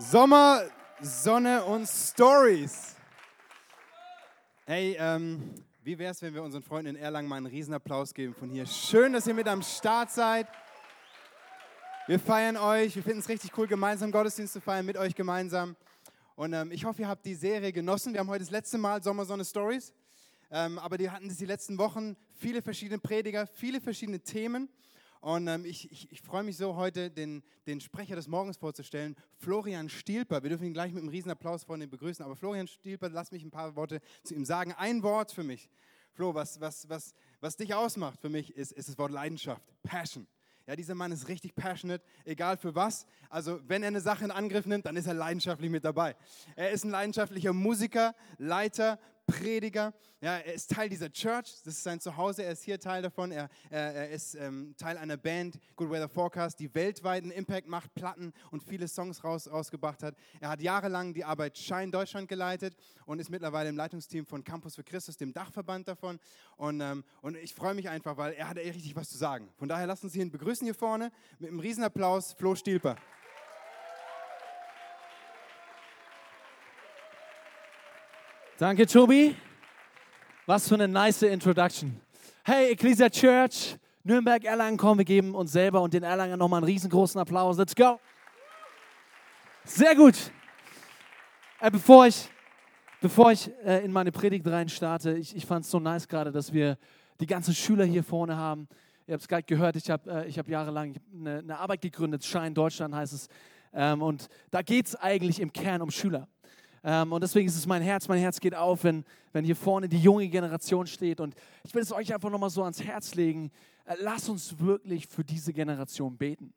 Sommer, Sonne und Stories. Hey, ähm, wie wäre es, wenn wir unseren Freunden in Erlangen mal einen Riesenapplaus geben von hier? Schön, dass ihr mit am Start seid. Wir feiern euch. Wir finden es richtig cool, gemeinsam Gottesdienst zu feiern, mit euch gemeinsam. Und ähm, ich hoffe, ihr habt die Serie genossen. Wir haben heute das letzte Mal Sommer, Sonne, Stories. Ähm, aber die hatten das die letzten Wochen viele verschiedene Prediger, viele verschiedene Themen. Und ähm, ich, ich, ich freue mich so, heute den, den Sprecher des Morgens vorzustellen, Florian Stielper. Wir dürfen ihn gleich mit einem Riesenapplaus von ihm begrüßen. Aber Florian Stielper, lass mich ein paar Worte zu ihm sagen. Ein Wort für mich. Flo, was, was, was, was dich ausmacht für mich, ist, ist das Wort Leidenschaft, Passion. Ja, dieser Mann ist richtig passionate, egal für was. Also, wenn er eine Sache in Angriff nimmt, dann ist er leidenschaftlich mit dabei. Er ist ein leidenschaftlicher Musiker, Leiter, Prediger. Ja, er ist Teil dieser Church, das ist sein Zuhause, er ist hier Teil davon. Er, er, er ist ähm, Teil einer Band, Good Weather Forecast, die weltweiten Impact macht, Platten und viele Songs raus, rausgebracht hat. Er hat jahrelang die Arbeit Shine Deutschland geleitet und ist mittlerweile im Leitungsteam von Campus für Christus, dem Dachverband davon. Und, ähm, und ich freue mich einfach, weil er hat richtig was zu sagen. Von daher lasst uns ihn begrüßen hier vorne mit einem Riesenapplaus, Flo Stielper. Danke, Tobi. Was für eine nice Introduction. Hey, Ecclesia Church, Nürnberg, Erlangen, komm, wir geben uns selber und den Erlangen nochmal einen riesengroßen Applaus. Let's go. Sehr gut. Äh, bevor ich, bevor ich äh, in meine Predigt rein starte, ich, ich fand es so nice gerade, dass wir die ganzen Schüler hier vorne haben. Ihr habt es gerade gehört, ich habe äh, hab jahrelang eine, eine, Arbeit gegründet, Shine Deutschland heißt es. Ähm, und da geht es eigentlich im Kern um Schüler. Ähm, und deswegen ist es mein Herz, mein Herz geht auf, wenn, wenn hier vorne die junge Generation steht. Und ich will es euch einfach nochmal so ans Herz legen. Äh, lasst uns wirklich für diese Generation beten.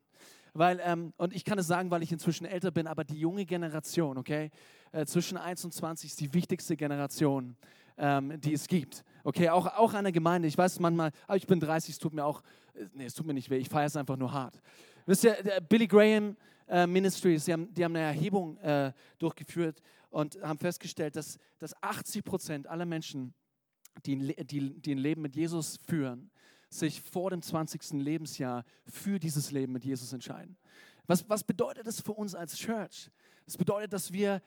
Weil, ähm, und ich kann es sagen, weil ich inzwischen älter bin, aber die junge Generation, okay, äh, zwischen 1 und 20 ist die wichtigste Generation, ähm, die es gibt. Okay, auch, auch an Gemeinde. Ich weiß manchmal, aber ich bin 30, es tut mir auch, äh, nee, es tut mir nicht weh, ich feiere es einfach nur hart. Wisst ihr, Billy Graham äh, Ministries, die haben, die haben eine Erhebung äh, durchgeführt und haben festgestellt, dass, dass 80 Prozent aller Menschen, die, die, die ein Leben mit Jesus führen, sich vor dem 20. Lebensjahr für dieses Leben mit Jesus entscheiden. Was, was bedeutet das für uns als Church? Das bedeutet, dass wir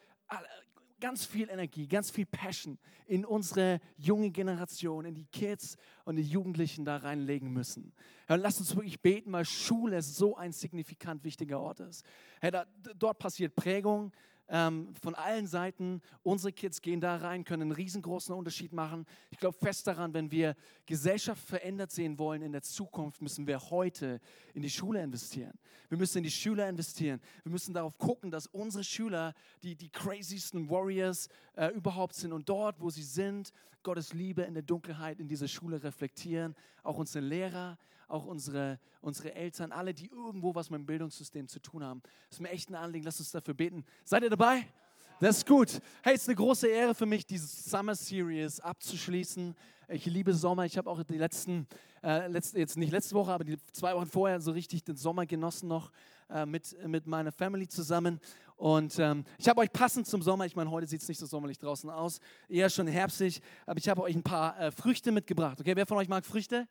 ganz viel Energie, ganz viel Passion in unsere junge Generation, in die Kids und die Jugendlichen da reinlegen müssen. Ja, lasst uns wirklich beten, weil Schule so ein signifikant wichtiger Ort ist. Ja, da, dort passiert Prägung, ähm, von allen Seiten. Unsere Kids gehen da rein, können einen riesengroßen Unterschied machen. Ich glaube fest daran, wenn wir Gesellschaft verändert sehen wollen in der Zukunft, müssen wir heute in die Schule investieren. Wir müssen in die Schüler investieren. Wir müssen darauf gucken, dass unsere Schüler die, die craziesten Warriors äh, überhaupt sind und dort, wo sie sind, Gottes Liebe in der Dunkelheit in dieser Schule reflektieren. Auch unsere Lehrer, auch unsere, unsere Eltern, alle, die irgendwo was mit dem Bildungssystem zu tun haben. Das ist mir echt ein Anliegen, lasst uns dafür beten. Seid ihr dabei? Das ist gut. Hey, es ist eine große Ehre für mich, diese Summer Series abzuschließen. Ich liebe Sommer. Ich habe auch die letzten, äh, letzte, jetzt nicht letzte Woche, aber die zwei Wochen vorher so richtig den Sommer genossen noch äh, mit, mit meiner Family zusammen. Und ähm, ich habe euch passend zum Sommer, ich meine, heute sieht es nicht so sommerlich draußen aus, eher schon herbstlich, aber ich habe euch ein paar äh, Früchte mitgebracht. Okay, wer von euch mag Früchte?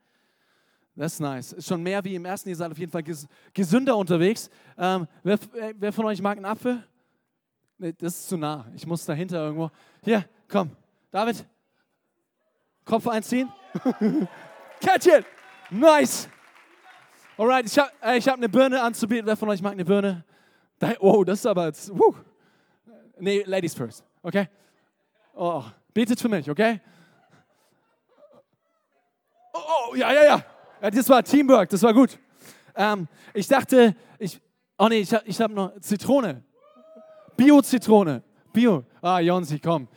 Das ist nice. Ist schon mehr wie im ersten. Ihr seid auf jeden Fall ges gesünder unterwegs. Ähm, wer, wer, von euch mag einen Apfel? Nee, das ist zu nah. Ich muss dahinter irgendwo. Hier, komm. David. Kopf einziehen. Catch it. Nice. Alright, ich habe äh, ich hab eine Birne anzubieten. Wer von euch mag eine Birne? Oh, das ist aber jetzt. Woo. Nee, Ladies first. Okay? Oh, betet für mich, okay? Oh, oh ja, ja, ja. Das war Teamwork, das war gut. Ähm, ich dachte, ich, oh nee, ich, ich habe noch Zitrone. Bio-Zitrone. Bio. Ah, Jonsi, komm.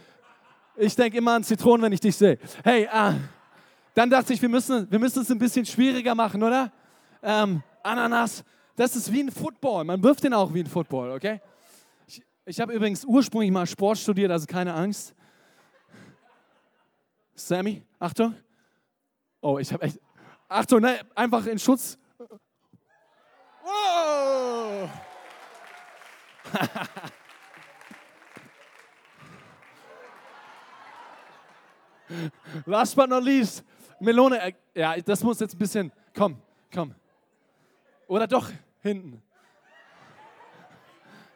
Ich denke immer an Zitronen, wenn ich dich sehe. Hey, ah, dann dachte ich, wir müssen, wir müssen es ein bisschen schwieriger machen, oder? Ähm, Ananas, das ist wie ein Football. Man wirft den auch wie ein Football, okay? Ich, ich habe übrigens ursprünglich mal Sport studiert, also keine Angst. Sammy, Achtung. Oh, ich habe echt. Achtung, ne, einfach in Schutz. Wow. Last but not least, Melone. Äh, ja, das muss jetzt ein bisschen. Komm, komm. Oder doch hinten.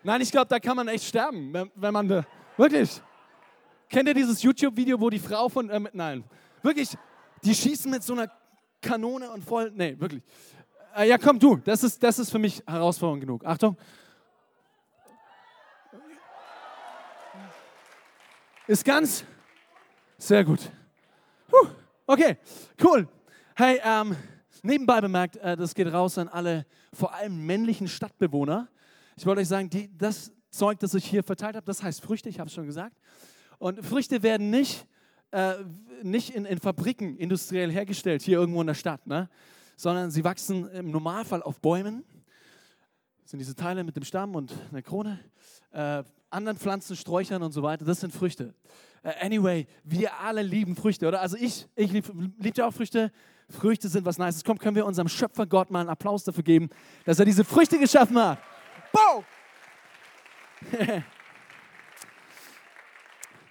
Nein, ich glaube, da kann man echt sterben, wenn, wenn man da, wirklich. Kennt ihr dieses YouTube-Video, wo die Frau von, äh, nein, wirklich, die schießen mit so einer Kanone und voll, nee, wirklich. Äh, ja, komm du, das ist, das ist für mich Herausforderung genug. Achtung. Ist ganz, sehr gut. Puh, okay, cool. Hey, ähm, nebenbei bemerkt, äh, das geht raus an alle, vor allem männlichen Stadtbewohner. Ich wollte euch sagen, die, das Zeug, das ich hier verteilt habe, das heißt Früchte, ich habe es schon gesagt. Und Früchte werden nicht, äh, nicht in, in, Fabriken industriell hergestellt, hier irgendwo in der Stadt, ne? sondern sie wachsen im Normalfall auf Bäumen. Das sind diese Teile mit dem Stamm und einer Krone. Äh, anderen Pflanzen, Sträuchern und so weiter, das sind Früchte. Uh, anyway, wir alle lieben Früchte, oder? Also ich, ich liebe lieb ja auch Früchte. Früchte sind was Nices. Komm, können wir unserem Schöpfer Gott mal einen Applaus dafür geben, dass er diese Früchte geschaffen hat. Boom!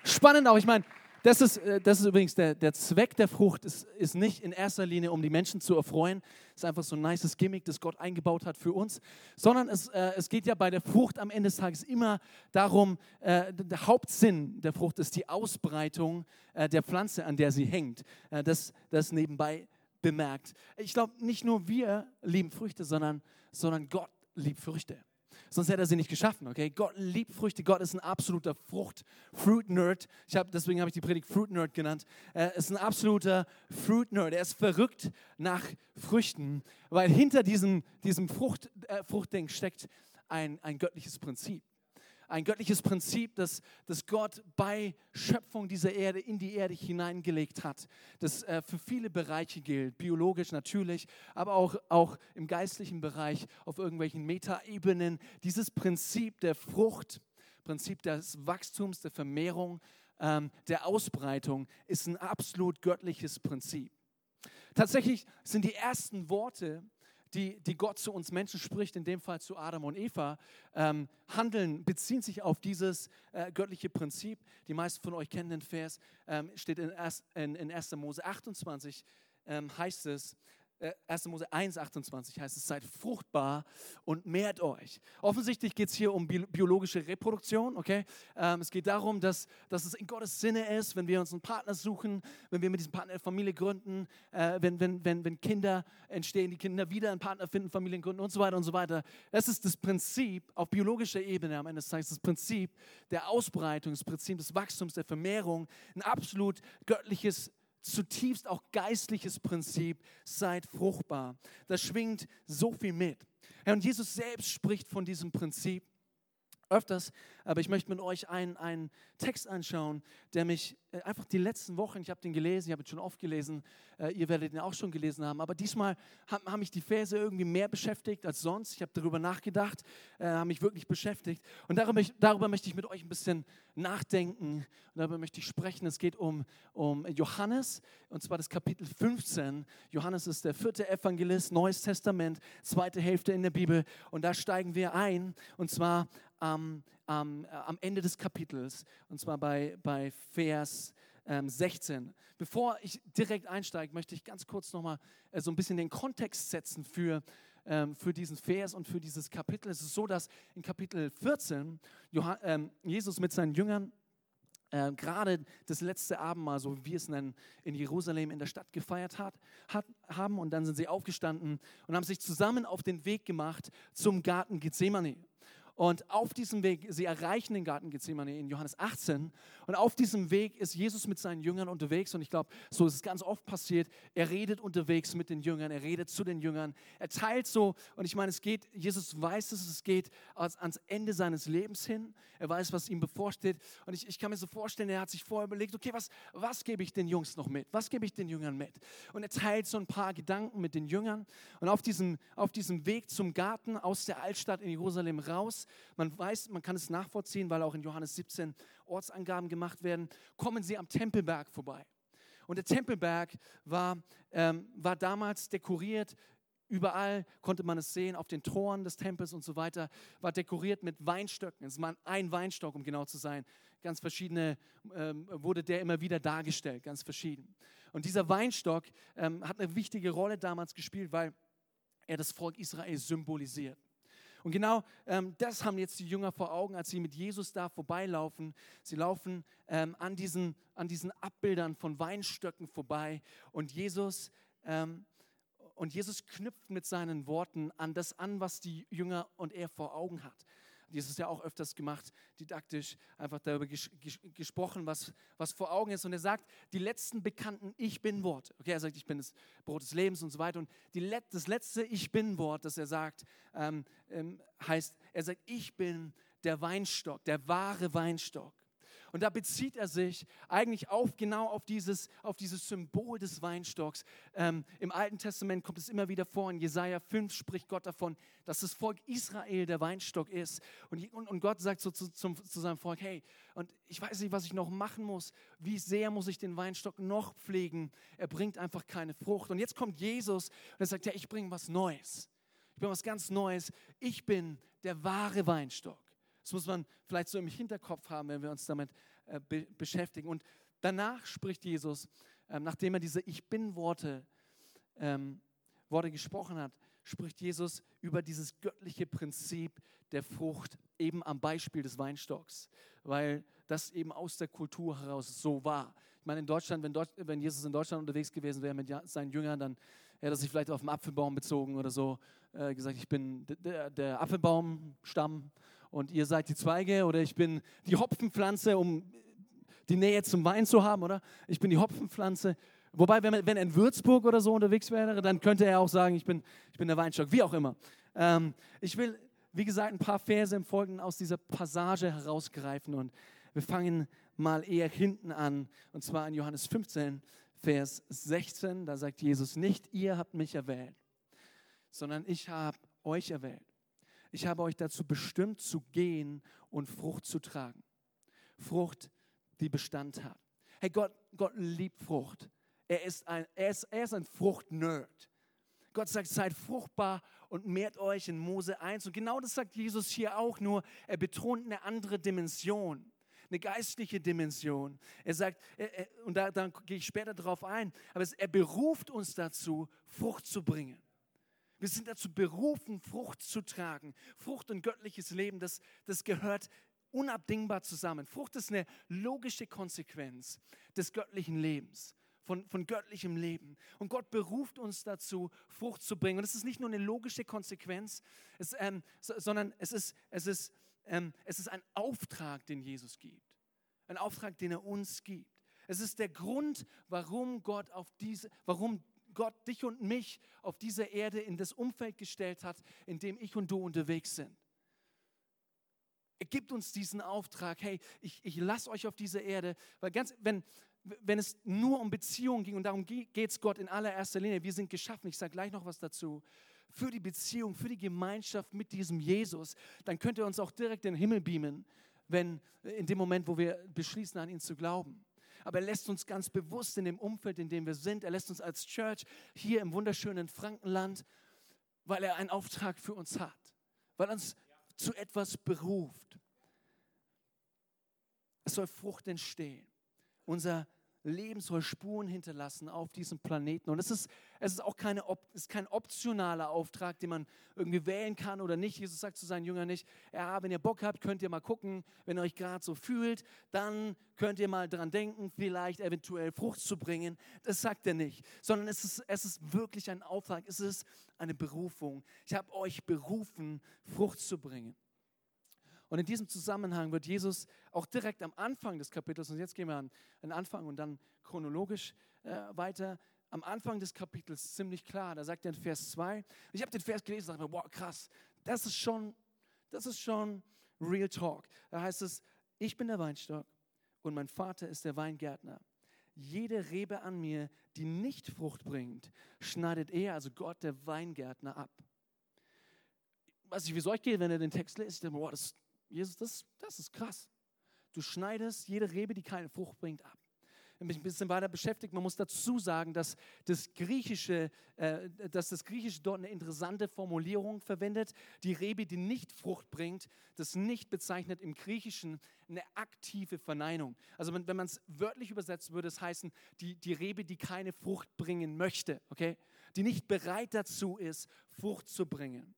Spannend auch, ich meine, das ist, äh, das ist übrigens der, der Zweck der Frucht, ist, ist nicht in erster Linie, um die Menschen zu erfreuen. Ist einfach so ein nices Gimmick, das Gott eingebaut hat für uns. Sondern es, äh, es geht ja bei der Frucht am Ende des Tages immer darum, äh, der Hauptsinn der Frucht ist die Ausbreitung äh, der Pflanze, an der sie hängt. Äh, das, das nebenbei bemerkt. Ich glaube, nicht nur wir lieben Früchte, sondern, sondern Gott liebt Früchte sonst hätte er sie nicht geschaffen. Okay? Gott liebt Früchte. Gott ist ein absoluter Frucht-Fruit-Nerd. Hab, deswegen habe ich die Predigt Fruit-Nerd genannt. Er ist ein absoluter Fruit-Nerd. Er ist verrückt nach Früchten, weil hinter diesem, diesem Frucht, äh, Fruchtding steckt ein, ein göttliches Prinzip ein göttliches Prinzip, das, das Gott bei Schöpfung dieser Erde in die Erde hineingelegt hat, das äh, für viele Bereiche gilt, biologisch natürlich, aber auch, auch im geistlichen Bereich, auf irgendwelchen Metaebenen. Dieses Prinzip der Frucht, Prinzip des Wachstums, der Vermehrung, ähm, der Ausbreitung ist ein absolut göttliches Prinzip. Tatsächlich sind die ersten Worte, die, die Gott zu uns Menschen spricht, in dem Fall zu Adam und Eva, ähm, handeln, beziehen sich auf dieses äh, göttliche Prinzip. Die meisten von euch kennen den Vers, ähm, steht in, in, in 1. Mose 28, ähm, heißt es, 1. Äh, Mose 1, 28 heißt es, seid fruchtbar und mehrt euch. Offensichtlich geht es hier um biologische Reproduktion, okay? Ähm, es geht darum, dass, dass es in Gottes Sinne ist, wenn wir uns einen Partner suchen, wenn wir mit diesem Partner eine Familie gründen, äh, wenn, wenn, wenn, wenn Kinder entstehen, die Kinder wieder einen Partner finden, Familien gründen und so weiter und so weiter. Das ist das Prinzip auf biologischer Ebene am Ende des Tages, das Prinzip der Ausbreitung, das Prinzip des Wachstums, der Vermehrung, ein absolut göttliches zutiefst auch geistliches Prinzip, seid fruchtbar. Das schwingt so viel mit. und Jesus selbst spricht von diesem Prinzip öfters, aber ich möchte mit euch einen, einen Text anschauen, der mich äh, einfach die letzten Wochen, ich habe den gelesen, ich habe ihn schon oft gelesen, äh, ihr werdet ihn auch schon gelesen haben, aber diesmal haben, haben mich die Verse irgendwie mehr beschäftigt als sonst. Ich habe darüber nachgedacht, äh, haben mich wirklich beschäftigt und darüber, darüber möchte ich mit euch ein bisschen nachdenken und darüber möchte ich sprechen. Es geht um, um Johannes und zwar das Kapitel 15. Johannes ist der vierte Evangelist, Neues Testament, zweite Hälfte in der Bibel und da steigen wir ein und zwar am, am, äh, am Ende des Kapitels, und zwar bei, bei Vers ähm, 16. Bevor ich direkt einsteige, möchte ich ganz kurz nochmal äh, so ein bisschen den Kontext setzen für, ähm, für diesen Vers und für dieses Kapitel. Es ist so, dass in Kapitel 14 Johann, ähm, Jesus mit seinen Jüngern äh, gerade das letzte Abendmahl, so wie wir es nennen, in Jerusalem in der Stadt gefeiert hat, hat, haben. Und dann sind sie aufgestanden und haben sich zusammen auf den Weg gemacht zum Garten Gethsemane. Und auf diesem Weg, sie erreichen den Garten Gethsemane in Johannes 18. Und auf diesem Weg ist Jesus mit seinen Jüngern unterwegs. Und ich glaube, so ist es ganz oft passiert. Er redet unterwegs mit den Jüngern, er redet zu den Jüngern. Er teilt so, und ich meine, es geht, Jesus weiß, dass es geht ans Ende seines Lebens hin. Er weiß, was ihm bevorsteht. Und ich, ich kann mir so vorstellen, er hat sich vorher überlegt, okay, was, was gebe ich den Jungs noch mit? Was gebe ich den Jüngern mit? Und er teilt so ein paar Gedanken mit den Jüngern. Und auf diesem, auf diesem Weg zum Garten aus der Altstadt in Jerusalem raus, man weiß, man kann es nachvollziehen, weil auch in Johannes 17 Ortsangaben gemacht werden, kommen sie am Tempelberg vorbei. Und der Tempelberg war, ähm, war damals dekoriert Überall konnte man es sehen, auf den Toren des Tempels und so weiter, war dekoriert mit Weinstöcken. Es war ein Weinstock, um genau zu sein. Ganz verschiedene, ähm, wurde der immer wieder dargestellt, ganz verschieden. Und dieser Weinstock ähm, hat eine wichtige Rolle damals gespielt, weil er das Volk Israel symbolisiert. Und genau ähm, das haben jetzt die Jünger vor Augen, als sie mit Jesus da vorbeilaufen. Sie laufen ähm, an, diesen, an diesen Abbildern von Weinstöcken vorbei und Jesus, ähm, und Jesus knüpft mit seinen Worten an das an, was die Jünger und er vor Augen hat. Jesus ja auch öfters gemacht, didaktisch, einfach darüber ges ges gesprochen, was, was vor Augen ist. Und er sagt, die letzten bekannten Ich Bin-Worte. Okay, er sagt, ich bin das Brot des Lebens und so weiter. Und Let das letzte Ich Bin-Wort, das er sagt, ähm, ähm, heißt, er sagt, ich bin der Weinstock, der wahre Weinstock. Und da bezieht er sich eigentlich auf genau auf dieses, auf dieses Symbol des Weinstocks. Ähm, Im Alten Testament kommt es immer wieder vor. In Jesaja 5 spricht Gott davon, dass das Volk Israel der Weinstock ist. Und, und, und Gott sagt so zu, zum, zu seinem Volk: Hey, und ich weiß nicht, was ich noch machen muss. Wie sehr muss ich den Weinstock noch pflegen? Er bringt einfach keine Frucht. Und jetzt kommt Jesus und er sagt: Ja, ich bringe was Neues. Ich bin was ganz Neues. Ich bin der wahre Weinstock. Das muss man vielleicht so im Hinterkopf haben, wenn wir uns damit äh, be beschäftigen. Und danach spricht Jesus, ähm, nachdem er diese Ich Bin-Worte ähm, Worte gesprochen hat, spricht Jesus über dieses göttliche Prinzip der Frucht eben am Beispiel des Weinstocks, weil das eben aus der Kultur heraus so war. Ich meine, in Deutschland, wenn, Deutsch, wenn Jesus in Deutschland unterwegs gewesen wäre mit seinen Jüngern, dann hätte er sich vielleicht auf den Apfelbaum bezogen oder so, äh, gesagt, ich bin der, der Apfelbaumstamm und ihr seid die Zweige oder ich bin die Hopfenpflanze, um die Nähe zum Wein zu haben, oder? Ich bin die Hopfenpflanze. Wobei, wenn, wenn er in Würzburg oder so unterwegs wäre, dann könnte er auch sagen, ich bin, ich bin der Weinstock, wie auch immer. Ähm, ich will, wie gesagt, ein paar Verse im Folgenden aus dieser Passage herausgreifen und wir fangen mal eher hinten an, und zwar in Johannes 15, Vers 16. Da sagt Jesus, nicht ihr habt mich erwählt, sondern ich habe euch erwählt ich habe euch dazu bestimmt zu gehen und Frucht zu tragen. Frucht, die Bestand hat. Hey, Gott, Gott liebt Frucht. Er ist ein, er ist, er ist ein Frucht-Nerd. Gott sagt, seid fruchtbar und mehrt euch in Mose 1. Und genau das sagt Jesus hier auch, nur er betont eine andere Dimension, eine geistliche Dimension. Er sagt, er, er, und da, da gehe ich später darauf ein, aber es, er beruft uns dazu, Frucht zu bringen. Wir sind dazu berufen, Frucht zu tragen. Frucht und göttliches Leben, das, das gehört unabdingbar zusammen. Frucht ist eine logische Konsequenz des göttlichen Lebens. Von, von, göttlichem Leben. Und Gott beruft uns dazu, Frucht zu bringen. Und es ist nicht nur eine logische Konsequenz, es, ähm, so, sondern es ist, es, ist, ähm, es ist ein Auftrag, den Jesus gibt. Ein Auftrag, den er uns gibt. Es ist der Grund, warum Gott auf diese, warum Gott dich und mich auf diese Erde in das Umfeld gestellt hat, in dem ich und du unterwegs sind. Er gibt uns diesen Auftrag, hey, ich, ich lasse euch auf diese Erde, weil ganz, wenn, wenn es nur um Beziehungen ging und darum geht es Gott in allererster Linie, wir sind geschaffen, ich sage gleich noch was dazu, für die Beziehung, für die Gemeinschaft mit diesem Jesus, dann könnt ihr uns auch direkt in den Himmel beamen, wenn in dem Moment, wo wir beschließen, an ihn zu glauben aber er lässt uns ganz bewusst in dem Umfeld, in dem wir sind, er lässt uns als Church hier im wunderschönen Frankenland, weil er einen Auftrag für uns hat, weil er uns zu etwas beruft. Es soll Frucht entstehen. Unser Leben soll Spuren hinterlassen auf diesem Planeten. Und es ist, es ist auch keine, ist kein optionaler Auftrag, den man irgendwie wählen kann oder nicht. Jesus sagt zu seinen Jüngern nicht, ja, wenn ihr Bock habt, könnt ihr mal gucken, wenn ihr euch gerade so fühlt, dann könnt ihr mal dran denken, vielleicht eventuell Frucht zu bringen. Das sagt er nicht, sondern es ist, es ist wirklich ein Auftrag, es ist eine Berufung. Ich habe euch berufen, Frucht zu bringen. Und in diesem Zusammenhang wird Jesus auch direkt am Anfang des Kapitels, und jetzt gehen wir an den Anfang und dann chronologisch äh, weiter, am Anfang des Kapitels ziemlich klar. Da sagt er in Vers 2, ich habe den Vers gelesen und dachte mir, wow, krass, das ist schon, das ist schon Real Talk. Da heißt es, ich bin der Weinstock und mein Vater ist der Weingärtner. Jede Rebe an mir, die nicht Frucht bringt, schneidet er, also Gott, der Weingärtner, ab. Was ich, wie soll ich gehen, wenn er den Text liest? Ich denke, wow, das, Jesus, das, das ist krass. Du schneidest jede Rebe, die keine Frucht bringt, ab. Ich mich ein bisschen weiter beschäftigt. Man muss dazu sagen, dass das Griechische, äh, dass das Griechische dort eine interessante Formulierung verwendet. Die Rebe, die nicht Frucht bringt, das nicht bezeichnet im Griechischen eine aktive Verneinung. Also wenn, wenn man es wörtlich übersetzt, würde es heißen, die, die Rebe, die keine Frucht bringen möchte, okay? Die nicht bereit dazu ist, Frucht zu bringen.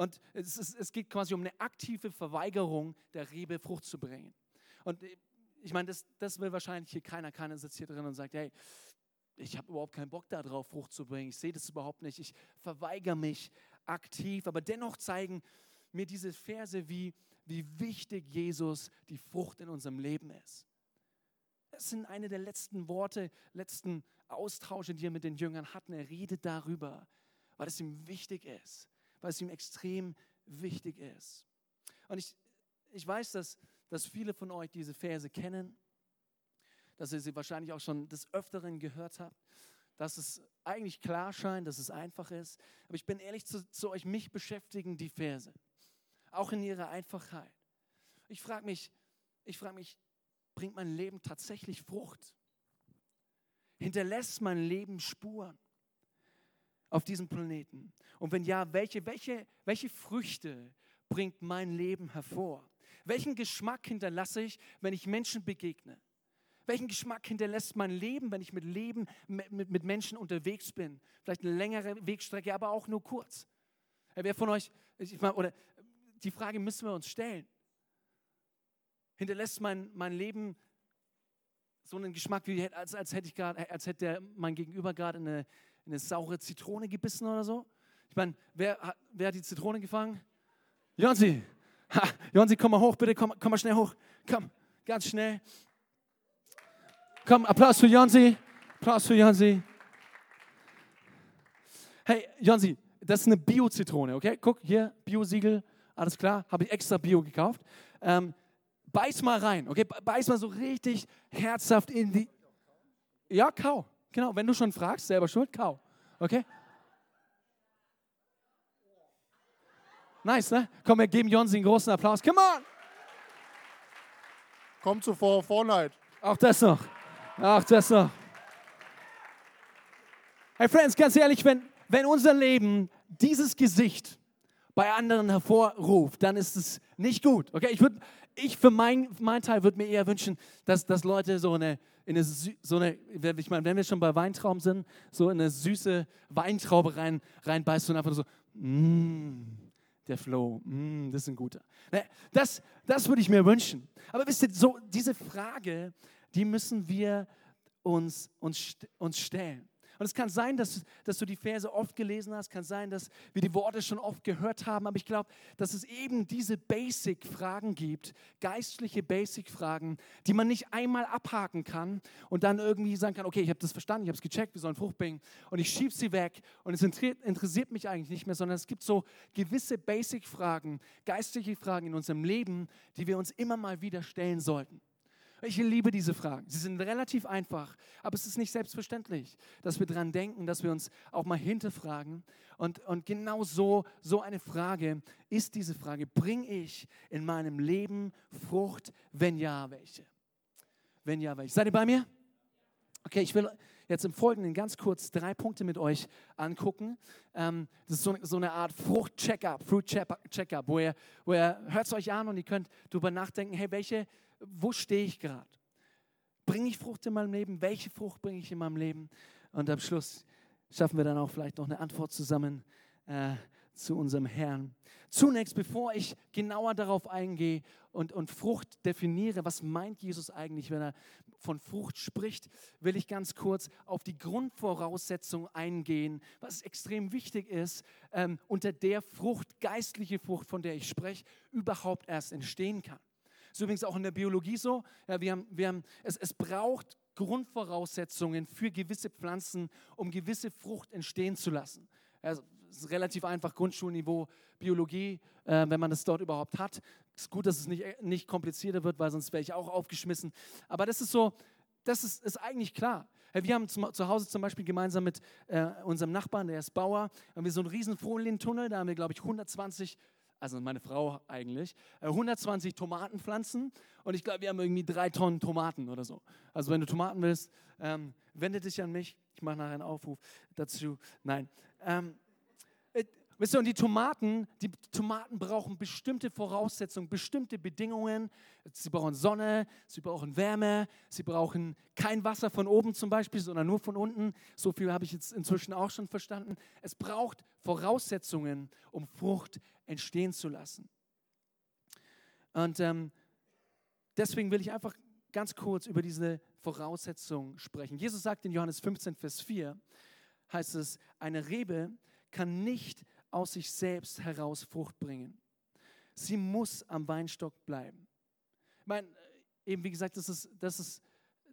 Und es, ist, es geht quasi um eine aktive Verweigerung, der Rebe Frucht zu bringen. Und ich meine, das, das will wahrscheinlich hier keiner. Keiner sitzt hier drin und sagt, hey, ich habe überhaupt keinen Bock darauf, Frucht zu bringen. Ich sehe das überhaupt nicht. Ich verweigere mich aktiv. Aber dennoch zeigen mir diese Verse, wie, wie wichtig Jesus die Frucht in unserem Leben ist. Das sind eine der letzten Worte, letzten Austausche, die er mit den Jüngern hatten. Er redet darüber, weil es ihm wichtig ist, weil es ihm extrem wichtig ist. Und ich, ich weiß, dass, dass viele von euch diese Verse kennen, dass ihr sie wahrscheinlich auch schon des Öfteren gehört habt, dass es eigentlich klar scheint, dass es einfach ist. Aber ich bin ehrlich zu, zu euch, mich beschäftigen die Verse, auch in ihrer Einfachheit. Ich frage mich, ich frage mich, bringt mein Leben tatsächlich Frucht? Hinterlässt mein Leben Spuren auf diesem Planeten? Und wenn ja, welche, welche, welche Früchte bringt mein Leben hervor? Welchen Geschmack hinterlasse ich, wenn ich Menschen begegne? Welchen Geschmack hinterlässt mein Leben, wenn ich mit Leben, mit, mit Menschen unterwegs bin? Vielleicht eine längere Wegstrecke, aber auch nur kurz. Wer von euch, ich meine, oder die Frage müssen wir uns stellen. Hinterlässt mein, mein Leben so einen Geschmack, wie, als, als hätte ich gerade, als hätte mein Gegenüber gerade eine, eine saure Zitrone gebissen oder so? Ich meine, wer, wer hat die Zitrone gefangen? Jonsi, Ha, Jonsi, komm mal hoch, bitte, komm, komm mal schnell hoch. Komm, ganz schnell. Komm, Applaus für Jonsi. Applaus für Jonsi. Hey, Jonsi, das ist eine Bio-Zitrone, okay? Guck, hier, Bio-Siegel, alles klar, habe ich extra Bio gekauft. Ähm, beiß mal rein, okay? Beiß mal so richtig herzhaft in die. Ja, kau. Genau, wenn du schon fragst, selber schuld, kau. Okay? Nice, ne? Komm, wir geben Jonsi einen großen Applaus. Come on! Komm zuvor, Vornight. Auch das noch. Auch das noch. Hey Friends, ganz ehrlich, wenn, wenn unser Leben dieses Gesicht bei anderen hervorruft, dann ist es nicht gut. Okay, ich würde, ich für mein, mein Teil würde mir eher wünschen, dass, dass Leute so eine, in eine, so eine, ich meine, wenn wir schon bei Weintrauben sind, so in eine süße Weintraube rein, reinbeißt und einfach so, mmm, der Flow, mm, das ist ein guter. Ne, das, das würde ich mir wünschen. Aber wisst ihr, so diese Frage, die müssen wir uns, uns, uns stellen. Und es kann sein, dass, dass du die Verse oft gelesen hast, kann sein, dass wir die Worte schon oft gehört haben, aber ich glaube, dass es eben diese Basic-Fragen gibt, geistliche Basic-Fragen, die man nicht einmal abhaken kann und dann irgendwie sagen kann, okay, ich habe das verstanden, ich habe es gecheckt, wir sollen Frucht bringen und ich schiebe sie weg und es interessiert mich eigentlich nicht mehr, sondern es gibt so gewisse Basic-Fragen, geistliche Fragen in unserem Leben, die wir uns immer mal wieder stellen sollten. Ich liebe diese Fragen. Sie sind relativ einfach, aber es ist nicht selbstverständlich, dass wir daran denken, dass wir uns auch mal hinterfragen. Und, und genau so, so eine Frage ist diese Frage, bringe ich in meinem Leben Frucht? Wenn ja, welche? Wenn ja, welche? Seid ihr bei mir? Okay, ich will jetzt im Folgenden ganz kurz drei Punkte mit euch angucken. Ähm, das ist so, so eine Art Frucht-Check-up, Fruit-Check-up, wo ihr, wo ihr hört es euch an und ihr könnt darüber nachdenken, hey, welche wo stehe ich gerade? Bringe ich Frucht in meinem Leben? Welche Frucht bringe ich in meinem Leben? Und am Schluss schaffen wir dann auch vielleicht noch eine Antwort zusammen äh, zu unserem Herrn. Zunächst, bevor ich genauer darauf eingehe und, und Frucht definiere, was meint Jesus eigentlich, wenn er von Frucht spricht, will ich ganz kurz auf die Grundvoraussetzung eingehen, was extrem wichtig ist, ähm, unter der Frucht, geistliche Frucht, von der ich spreche, überhaupt erst entstehen kann. Ist übrigens auch in der Biologie so. Ja, wir haben, wir haben, es, es braucht Grundvoraussetzungen für gewisse Pflanzen, um gewisse Frucht entstehen zu lassen. Also, es ist relativ einfach, Grundschulniveau Biologie, äh, wenn man das dort überhaupt hat. Es ist gut, dass es nicht, nicht komplizierter wird, weil sonst wäre ich auch aufgeschmissen. Aber das ist so, das ist, ist eigentlich klar. Wir haben zu Hause zum Beispiel gemeinsam mit äh, unserem Nachbarn, der ist Bauer, haben wir so einen riesen Folientunnel, da haben wir, glaube ich, 120 also meine Frau eigentlich, 120 äh, Tomatenpflanzen und ich glaube, wir haben irgendwie drei Tonnen Tomaten oder so. Also wenn du Tomaten willst, ähm, wende dich an mich. Ich mache nachher einen Aufruf dazu. Nein. Ähm, Wisst ihr, und die Tomaten, die Tomaten brauchen bestimmte Voraussetzungen, bestimmte Bedingungen. Sie brauchen Sonne, sie brauchen Wärme, sie brauchen kein Wasser von oben zum Beispiel, sondern nur von unten. So viel habe ich jetzt inzwischen auch schon verstanden. Es braucht Voraussetzungen, um Frucht entstehen zu lassen. Und ähm, deswegen will ich einfach ganz kurz über diese Voraussetzungen sprechen. Jesus sagt in Johannes 15, Vers 4, heißt es, eine Rebe kann nicht aus sich selbst heraus Frucht bringen. Sie muss am Weinstock bleiben. Ich meine, eben wie gesagt, das ist, das ist,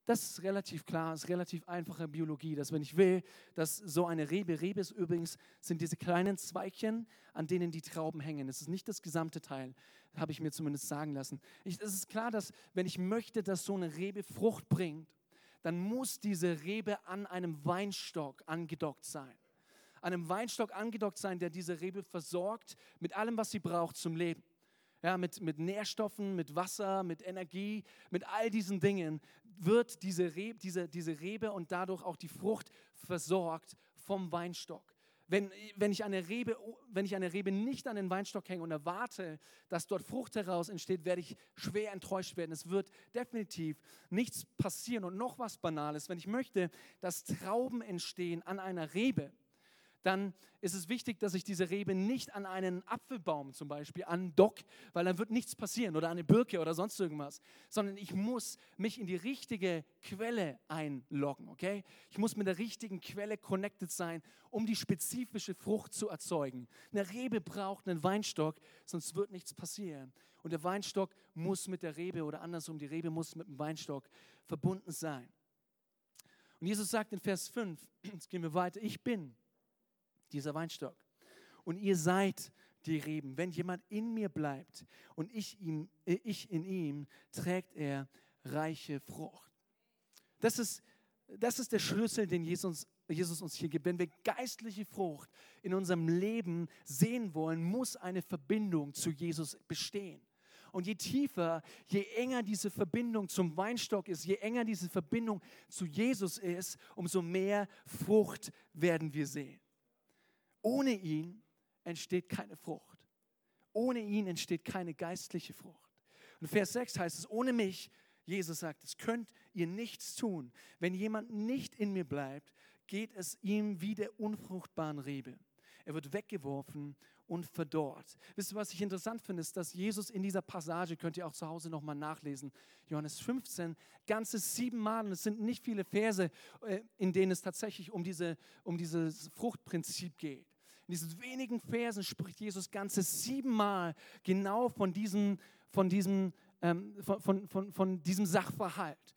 das ist relativ klar, ist relativ einfache Biologie, dass wenn ich will, dass so eine Rebe, Rebe ist übrigens, sind diese kleinen Zweigchen, an denen die Trauben hängen. Es ist nicht das gesamte Teil, habe ich mir zumindest sagen lassen. Ich, es ist klar, dass wenn ich möchte, dass so eine Rebe Frucht bringt, dann muss diese Rebe an einem Weinstock angedockt sein an einem Weinstock angedockt sein, der diese Rebe versorgt mit allem, was sie braucht zum Leben. Ja, mit, mit Nährstoffen, mit Wasser, mit Energie, mit all diesen Dingen wird diese Rebe, diese, diese Rebe und dadurch auch die Frucht versorgt vom Weinstock. Wenn, wenn, ich eine Rebe, wenn ich eine Rebe nicht an den Weinstock hänge und erwarte, dass dort Frucht heraus entsteht, werde ich schwer enttäuscht werden. Es wird definitiv nichts passieren. Und noch was Banales, wenn ich möchte, dass Trauben entstehen an einer Rebe, dann ist es wichtig, dass ich diese Rebe nicht an einen Apfelbaum zum Beispiel andock, weil dann wird nichts passieren oder an eine Birke oder sonst irgendwas, sondern ich muss mich in die richtige Quelle einloggen, okay? Ich muss mit der richtigen Quelle connected sein, um die spezifische Frucht zu erzeugen. Eine Rebe braucht einen Weinstock, sonst wird nichts passieren. Und der Weinstock muss mit der Rebe oder andersrum, die Rebe muss mit dem Weinstock verbunden sein. Und Jesus sagt in Vers 5, jetzt gehen wir weiter, ich bin dieser Weinstock. Und ihr seid die Reben. Wenn jemand in mir bleibt und ich, ihm, äh, ich in ihm, trägt er reiche Frucht. Das ist, das ist der Schlüssel, den Jesus, Jesus uns hier gibt. Wenn wir geistliche Frucht in unserem Leben sehen wollen, muss eine Verbindung zu Jesus bestehen. Und je tiefer, je enger diese Verbindung zum Weinstock ist, je enger diese Verbindung zu Jesus ist, umso mehr Frucht werden wir sehen. Ohne ihn entsteht keine Frucht. Ohne ihn entsteht keine geistliche Frucht. Und Vers 6 heißt es, ohne mich, Jesus sagt, es könnt ihr nichts tun. Wenn jemand nicht in mir bleibt, geht es ihm wie der unfruchtbaren Rebe. Er wird weggeworfen und verdorrt. Wisst ihr, was ich interessant finde, ist, dass Jesus in dieser Passage, könnt ihr auch zu Hause nochmal nachlesen, Johannes 15, ganze sieben Mal, und es sind nicht viele Verse, äh, in denen es tatsächlich um, diese, um dieses Fruchtprinzip geht. In diesen wenigen Versen spricht Jesus ganze siebenmal genau von diesem, von diesem, ähm, von, von, von, von diesem Sachverhalt.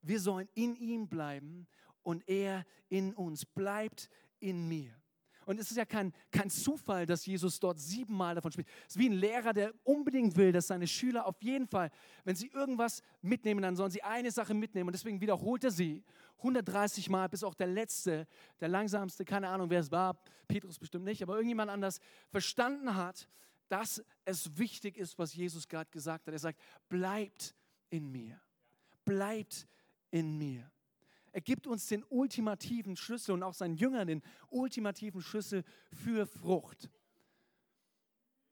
Wir sollen in ihm bleiben und er in uns. Bleibt in mir. Und es ist ja kein, kein Zufall, dass Jesus dort siebenmal davon spricht. Es ist wie ein Lehrer, der unbedingt will, dass seine Schüler auf jeden Fall, wenn sie irgendwas mitnehmen, dann sollen sie eine Sache mitnehmen. Und deswegen wiederholt er sie 130 Mal, bis auch der Letzte, der Langsamste, keine Ahnung, wer es war, Petrus bestimmt nicht, aber irgendjemand anders verstanden hat, dass es wichtig ist, was Jesus gerade gesagt hat. Er sagt, bleibt in mir. Bleibt in mir. Er gibt uns den ultimativen Schlüssel und auch seinen Jüngern den ultimativen Schlüssel für Frucht.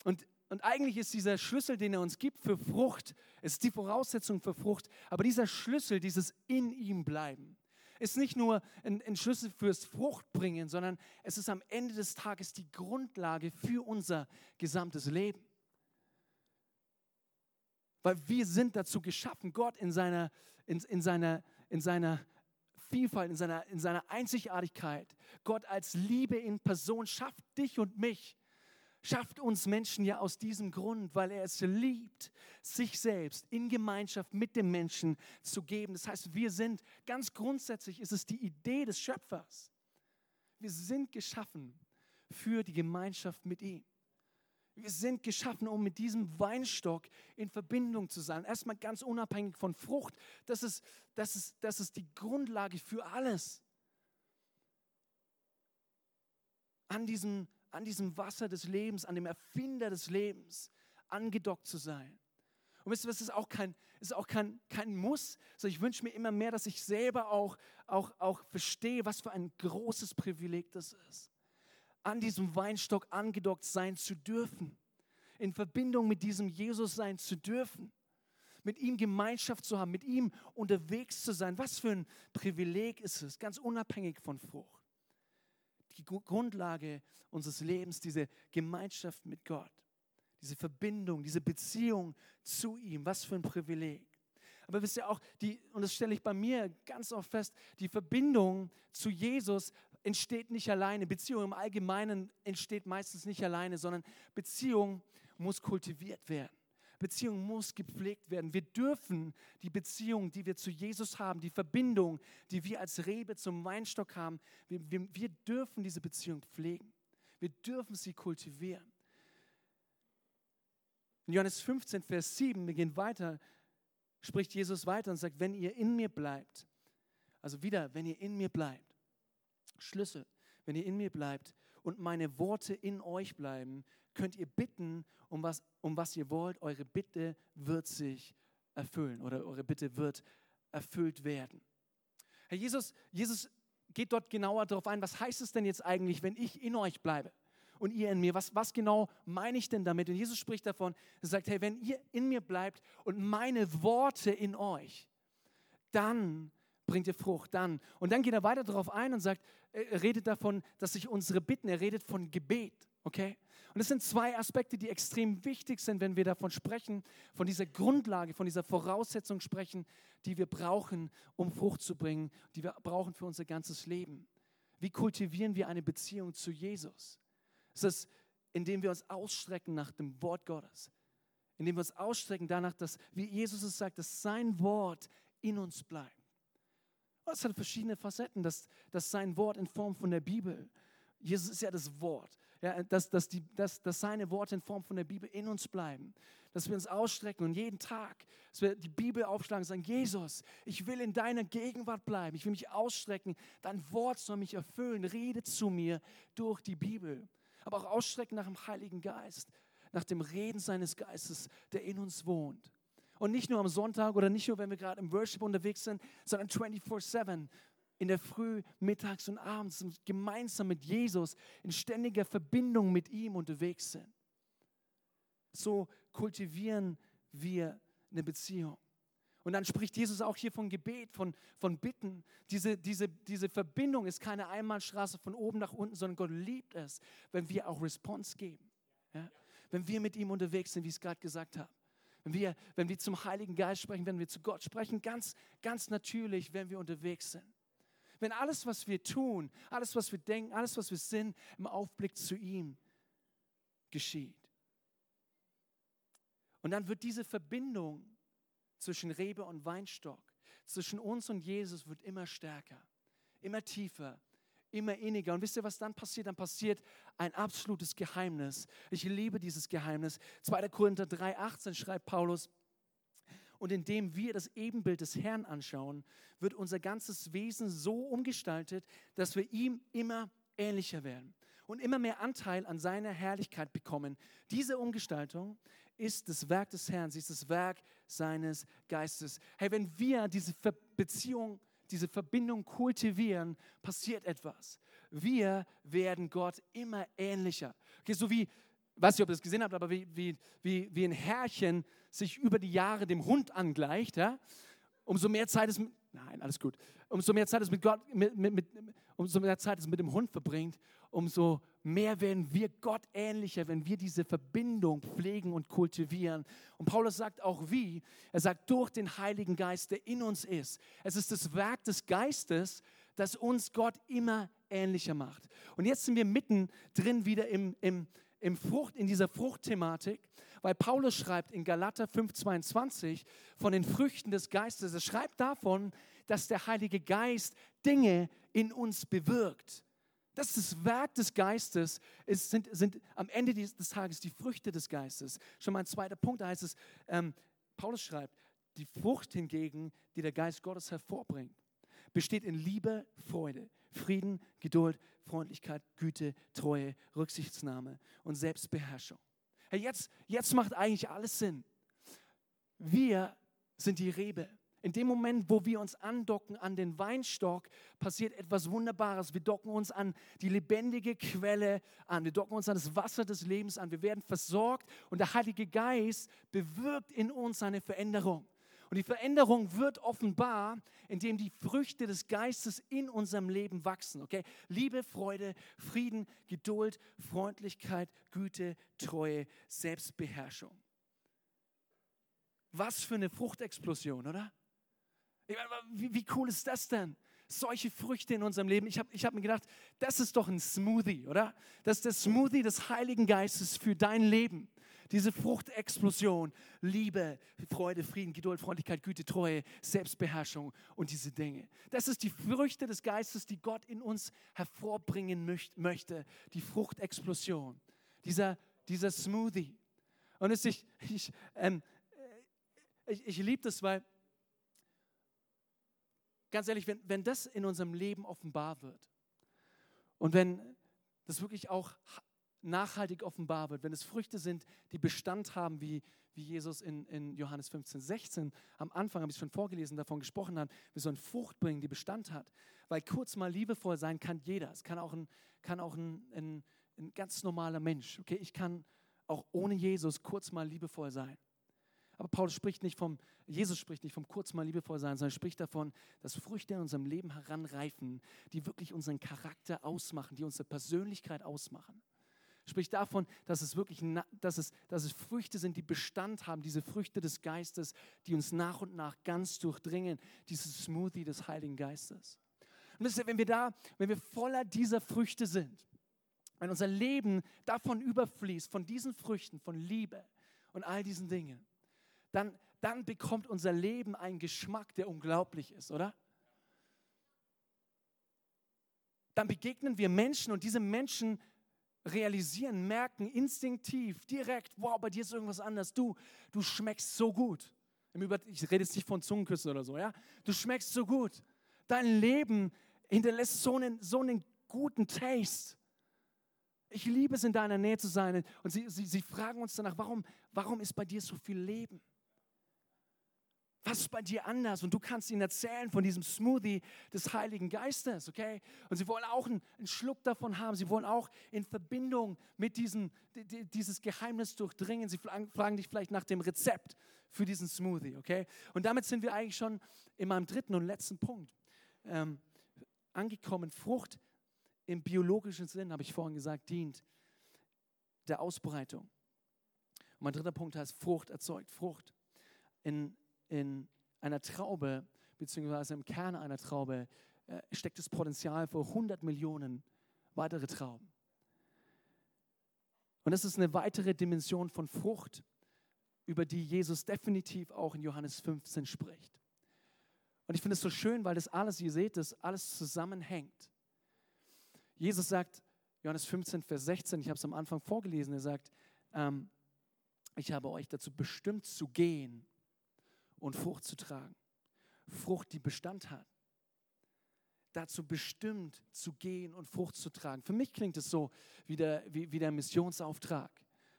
Und, und eigentlich ist dieser Schlüssel, den er uns gibt für Frucht, ist die Voraussetzung für Frucht, aber dieser Schlüssel, dieses in ihm bleiben, ist nicht nur ein, ein Schlüssel fürs Fruchtbringen, sondern es ist am Ende des Tages die Grundlage für unser gesamtes Leben. Weil wir sind dazu geschaffen, Gott in seiner, in, in seiner, in seiner Vielfalt, in seiner, in seiner Einzigartigkeit. Gott als Liebe in Person schafft dich und mich, schafft uns Menschen ja aus diesem Grund, weil er es liebt, sich selbst in Gemeinschaft mit dem Menschen zu geben. Das heißt, wir sind, ganz grundsätzlich ist es die Idee des Schöpfers. Wir sind geschaffen für die Gemeinschaft mit ihm. Wir sind geschaffen, um mit diesem Weinstock in Verbindung zu sein. Erstmal ganz unabhängig von Frucht. Das ist, das ist, das ist die Grundlage für alles. An diesem, an diesem Wasser des Lebens, an dem Erfinder des Lebens angedockt zu sein. Und wisst ihr, das ist auch kein, ist auch kein, kein Muss. Also ich wünsche mir immer mehr, dass ich selber auch, auch, auch verstehe, was für ein großes Privileg das ist an diesem Weinstock angedockt sein zu dürfen, in Verbindung mit diesem Jesus sein zu dürfen, mit ihm Gemeinschaft zu haben, mit ihm unterwegs zu sein. Was für ein Privileg ist es, ganz unabhängig von Frucht. Die Grundlage unseres Lebens, diese Gemeinschaft mit Gott, diese Verbindung, diese Beziehung zu ihm, was für ein Privileg. Aber wisst ihr auch, die, und das stelle ich bei mir ganz oft fest, die Verbindung zu Jesus entsteht nicht alleine. Beziehung im Allgemeinen entsteht meistens nicht alleine, sondern Beziehung muss kultiviert werden. Beziehung muss gepflegt werden. Wir dürfen die Beziehung, die wir zu Jesus haben, die Verbindung, die wir als Rebe zum Weinstock haben, wir, wir, wir dürfen diese Beziehung pflegen. Wir dürfen sie kultivieren. In Johannes 15, Vers 7, wir gehen weiter, spricht Jesus weiter und sagt, wenn ihr in mir bleibt, also wieder, wenn ihr in mir bleibt, Schlüssel, wenn ihr in mir bleibt und meine Worte in euch bleiben, könnt ihr bitten, um was, um was ihr wollt. Eure Bitte wird sich erfüllen oder eure Bitte wird erfüllt werden. Herr Jesus, Jesus geht dort genauer darauf ein, was heißt es denn jetzt eigentlich, wenn ich in euch bleibe und ihr in mir? Was, was genau meine ich denn damit? Und Jesus spricht davon, er sagt, hey, wenn ihr in mir bleibt und meine Worte in euch, dann bringt ihr Frucht, dann. Und dann geht er weiter darauf ein und sagt, er redet davon, dass sich unsere Bitten, er redet von Gebet, okay? Und das sind zwei Aspekte, die extrem wichtig sind, wenn wir davon sprechen, von dieser Grundlage, von dieser Voraussetzung sprechen, die wir brauchen, um Frucht zu bringen, die wir brauchen für unser ganzes Leben. Wie kultivieren wir eine Beziehung zu Jesus? Es ist, indem wir uns ausstrecken nach dem Wort Gottes, indem wir uns ausstrecken danach, dass, wie Jesus es sagt, dass sein Wort in uns bleibt. Es hat verschiedene Facetten, dass, dass sein Wort in Form von der Bibel, Jesus ist ja das Wort, ja, dass, dass, die, dass, dass seine Worte in Form von der Bibel in uns bleiben, dass wir uns ausstrecken und jeden Tag, dass wir die Bibel aufschlagen und sagen, Jesus, ich will in deiner Gegenwart bleiben, ich will mich ausstrecken, dein Wort soll mich erfüllen, rede zu mir durch die Bibel. Aber auch ausstrecken nach dem Heiligen Geist, nach dem Reden seines Geistes, der in uns wohnt. Und nicht nur am Sonntag oder nicht nur, wenn wir gerade im Worship unterwegs sind, sondern 24-7 in der Früh, mittags und abends gemeinsam mit Jesus in ständiger Verbindung mit ihm unterwegs sind. So kultivieren wir eine Beziehung. Und dann spricht Jesus auch hier von Gebet, von, von Bitten. Diese, diese, diese Verbindung ist keine Einmalstraße von oben nach unten, sondern Gott liebt es, wenn wir auch Response geben. Ja? Wenn wir mit ihm unterwegs sind, wie ich es gerade gesagt habe. Wenn wir, wenn wir zum Heiligen Geist sprechen, wenn wir zu Gott sprechen, ganz, ganz natürlich, wenn wir unterwegs sind. Wenn alles, was wir tun, alles, was wir denken, alles, was wir sind, im Aufblick zu ihm geschieht. Und dann wird diese Verbindung zwischen Rebe und Weinstock, zwischen uns und Jesus, wird immer stärker, immer tiefer, immer inniger. Und wisst ihr, was dann passiert? Dann passiert ein absolutes Geheimnis. Ich liebe dieses Geheimnis. 2. Korinther 3,18 schreibt Paulus, und indem wir das Ebenbild des Herrn anschauen, wird unser ganzes Wesen so umgestaltet, dass wir ihm immer ähnlicher werden und immer mehr Anteil an seiner Herrlichkeit bekommen. Diese Umgestaltung ist das Werk des Herrn, sie ist das Werk seines Geistes. Hey, wenn wir diese Beziehung diese Verbindung kultivieren, passiert etwas. Wir werden Gott immer ähnlicher. Okay, so wie, weiß nicht, ob ihr das gesehen habt, aber wie, wie, wie, wie ein Herrchen sich über die Jahre dem Hund angleicht, ja? umso mehr Zeit es mit, nein, alles gut, umso mehr Zeit es mit Gott, mit, mit, mit, umso mehr Zeit es mit dem Hund verbringt, umso mehr werden wir Gott ähnlicher, wenn wir diese Verbindung pflegen und kultivieren. Und Paulus sagt auch wie, er sagt durch den Heiligen Geist, der in uns ist. Es ist das Werk des Geistes, das uns Gott immer ähnlicher macht. Und jetzt sind wir mitten drin wieder im, im, im Frucht, in dieser Fruchtthematik, weil Paulus schreibt in Galater 5,22 von den Früchten des Geistes. Er schreibt davon, dass der Heilige Geist Dinge in uns bewirkt. Das ist das Werk des Geistes, es sind, sind am Ende des, Tages die Früchte des Geistes. Schon mal ein zweiter Punkt, da heißt es, ähm, Paulus schreibt, die Frucht hingegen, die der Geist Gottes hervorbringt, besteht in Liebe, Freude, Frieden, Geduld, Freundlichkeit, Güte, Treue, Rücksichtsnahme und Selbstbeherrschung. Hey, jetzt, jetzt macht eigentlich alles Sinn. Wir sind die Rebe. In dem Moment, wo wir uns andocken an den Weinstock, passiert etwas Wunderbares. Wir docken uns an die lebendige Quelle an. Wir docken uns an das Wasser des Lebens an. Wir werden versorgt und der Heilige Geist bewirkt in uns eine Veränderung. Und die Veränderung wird offenbar, indem die Früchte des Geistes in unserem Leben wachsen. Okay? Liebe, Freude, Frieden, Geduld, Freundlichkeit, Güte, Treue, Selbstbeherrschung. Was für eine Fruchtexplosion, oder? Ich meine, wie, wie cool ist das denn? solche Früchte in unserem Leben. Ich habe ich hab mir gedacht, das ist doch ein Smoothie, oder? Das ist der Smoothie des Heiligen Geistes für dein Leben. Diese Fruchtexplosion, Liebe, Freude, Frieden, Geduld, Freundlichkeit, Güte, Treue, Selbstbeherrschung und diese Dinge. Das ist die Früchte des Geistes, die Gott in uns hervorbringen möchte. Die Fruchtexplosion, dieser, dieser Smoothie. Und es, ich, ich, ähm, ich, ich liebe das, weil, ganz ehrlich, wenn, wenn das in unserem Leben offenbar wird und wenn das wirklich auch nachhaltig offenbar wird, wenn es Früchte sind, die Bestand haben, wie, wie Jesus in, in Johannes 15, 16 am Anfang, habe ich schon vorgelesen, davon gesprochen hat, wir sollen Frucht bringen, die Bestand hat. Weil kurz mal liebevoll sein kann jeder. Es kann auch ein, kann auch ein, ein, ein ganz normaler Mensch. Okay, ich kann auch ohne Jesus kurz mal liebevoll sein. Aber Paulus spricht nicht vom, Jesus spricht nicht vom kurz mal liebevoll sein, sondern spricht davon, dass Früchte in unserem Leben heranreifen, die wirklich unseren Charakter ausmachen, die unsere Persönlichkeit ausmachen spricht davon, dass es wirklich, dass es, dass es Früchte sind, die Bestand haben, diese Früchte des Geistes, die uns nach und nach ganz durchdringen, dieses Smoothie des Heiligen Geistes. Und das ist, wenn wir da, wenn wir voller dieser Früchte sind, wenn unser Leben davon überfließt, von diesen Früchten, von Liebe und all diesen Dingen, dann, dann bekommt unser Leben einen Geschmack, der unglaublich ist, oder? Dann begegnen wir Menschen und diese Menschen realisieren, merken instinktiv, direkt, wow, bei dir ist irgendwas anders. Du, du schmeckst so gut. Ich rede jetzt nicht von Zungenküssen oder so, ja? Du schmeckst so gut. Dein Leben hinterlässt so einen, so einen guten Taste. Ich liebe es, in deiner Nähe zu sein. Und sie, sie, sie fragen uns danach, warum, warum ist bei dir so viel Leben? Was ist bei dir anders? Und du kannst ihnen erzählen von diesem Smoothie des Heiligen Geistes, okay? Und sie wollen auch einen, Schluck davon haben. Sie wollen auch in Verbindung mit diesem, dieses Geheimnis durchdringen. Sie fragen dich vielleicht nach dem Rezept für diesen Smoothie, okay? Und damit sind wir eigentlich schon in meinem dritten und letzten Punkt ähm, angekommen. Frucht im biologischen Sinn, habe ich vorhin gesagt, dient der Ausbreitung. Und mein dritter Punkt heißt, Frucht erzeugt Frucht. In in einer Traube, beziehungsweise im Kern einer Traube, äh, steckt das Potenzial für 100 Millionen weitere Trauben. Und das ist eine weitere Dimension von Frucht, über die Jesus definitiv auch in Johannes 15 spricht. Und ich finde es so schön, weil das alles, ihr seht, das alles zusammenhängt. Jesus sagt, Johannes 15, Vers 16, ich habe es am Anfang vorgelesen, er sagt, ähm, ich habe euch dazu bestimmt zu gehen und Frucht zu tragen. Frucht, die Bestand hat. Dazu bestimmt zu gehen und Frucht zu tragen. Für mich klingt es so wie der, wie, wie der Missionsauftrag,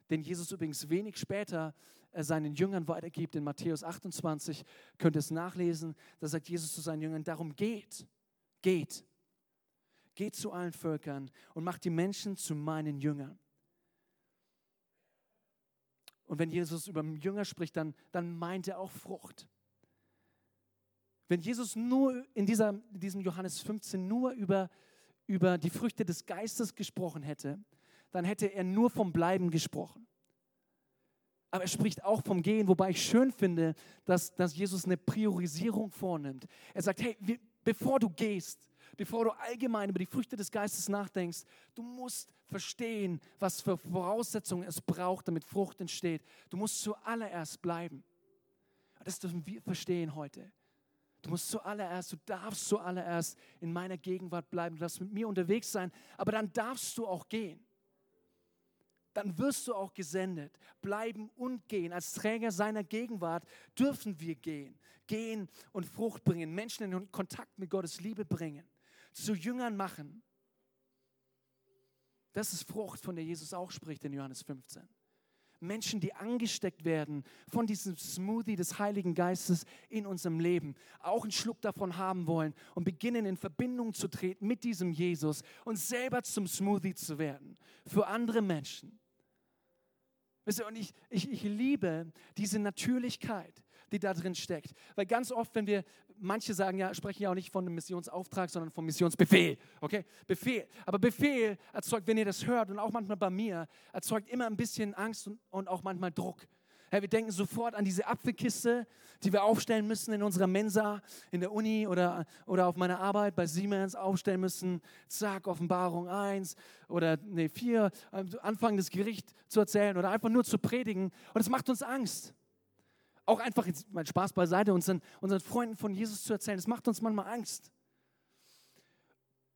den Jesus übrigens wenig später äh, seinen Jüngern weitergibt. In Matthäus 28 könnt ihr es nachlesen. Da sagt Jesus zu seinen Jüngern, darum geht, geht, geht zu allen Völkern und macht die Menschen zu meinen Jüngern. Und wenn Jesus über Jünger spricht, dann, dann meint er auch Frucht. Wenn Jesus nur in dieser, diesem Johannes 15 nur über, über die Früchte des Geistes gesprochen hätte, dann hätte er nur vom Bleiben gesprochen. Aber er spricht auch vom Gehen, wobei ich schön finde, dass, dass Jesus eine Priorisierung vornimmt. Er sagt, hey, wir, bevor du gehst, bevor du allgemein über die Früchte des Geistes nachdenkst, du musst verstehen, was für Voraussetzungen es braucht, damit Frucht entsteht. Du musst zuallererst bleiben. Das dürfen wir verstehen heute. Du musst zuallererst, du darfst zuallererst in meiner Gegenwart bleiben, du darfst mit mir unterwegs sein, aber dann darfst du auch gehen. Dann wirst du auch gesendet. Bleiben und gehen. Als Träger seiner Gegenwart dürfen wir gehen. Gehen und Frucht bringen, Menschen in Kontakt mit Gottes Liebe bringen zu Jüngern machen. Das ist Frucht, von der Jesus auch spricht in Johannes 15. Menschen, die angesteckt werden von diesem Smoothie des Heiligen Geistes in unserem Leben, auch einen Schluck davon haben wollen und beginnen in Verbindung zu treten mit diesem Jesus und selber zum Smoothie zu werden für andere Menschen. Und ich, ich, ich liebe diese Natürlichkeit, die da drin steckt. Weil ganz oft, wenn wir, manche sagen ja, sprechen ja auch nicht von einem Missionsauftrag, sondern vom Missionsbefehl. Okay? Befehl. Aber Befehl erzeugt, wenn ihr das hört und auch manchmal bei mir, erzeugt immer ein bisschen Angst und, und auch manchmal Druck. Ja, wir denken sofort an diese Apfelkiste, die wir aufstellen müssen in unserer Mensa, in der Uni oder, oder auf meiner Arbeit bei Siemens aufstellen müssen. Zack, Offenbarung 1 oder nee, 4, anfangen das Gericht zu erzählen oder einfach nur zu predigen. Und es macht uns Angst. Auch einfach, jetzt mein Spaß beiseite, unseren, unseren Freunden von Jesus zu erzählen, das macht uns manchmal Angst.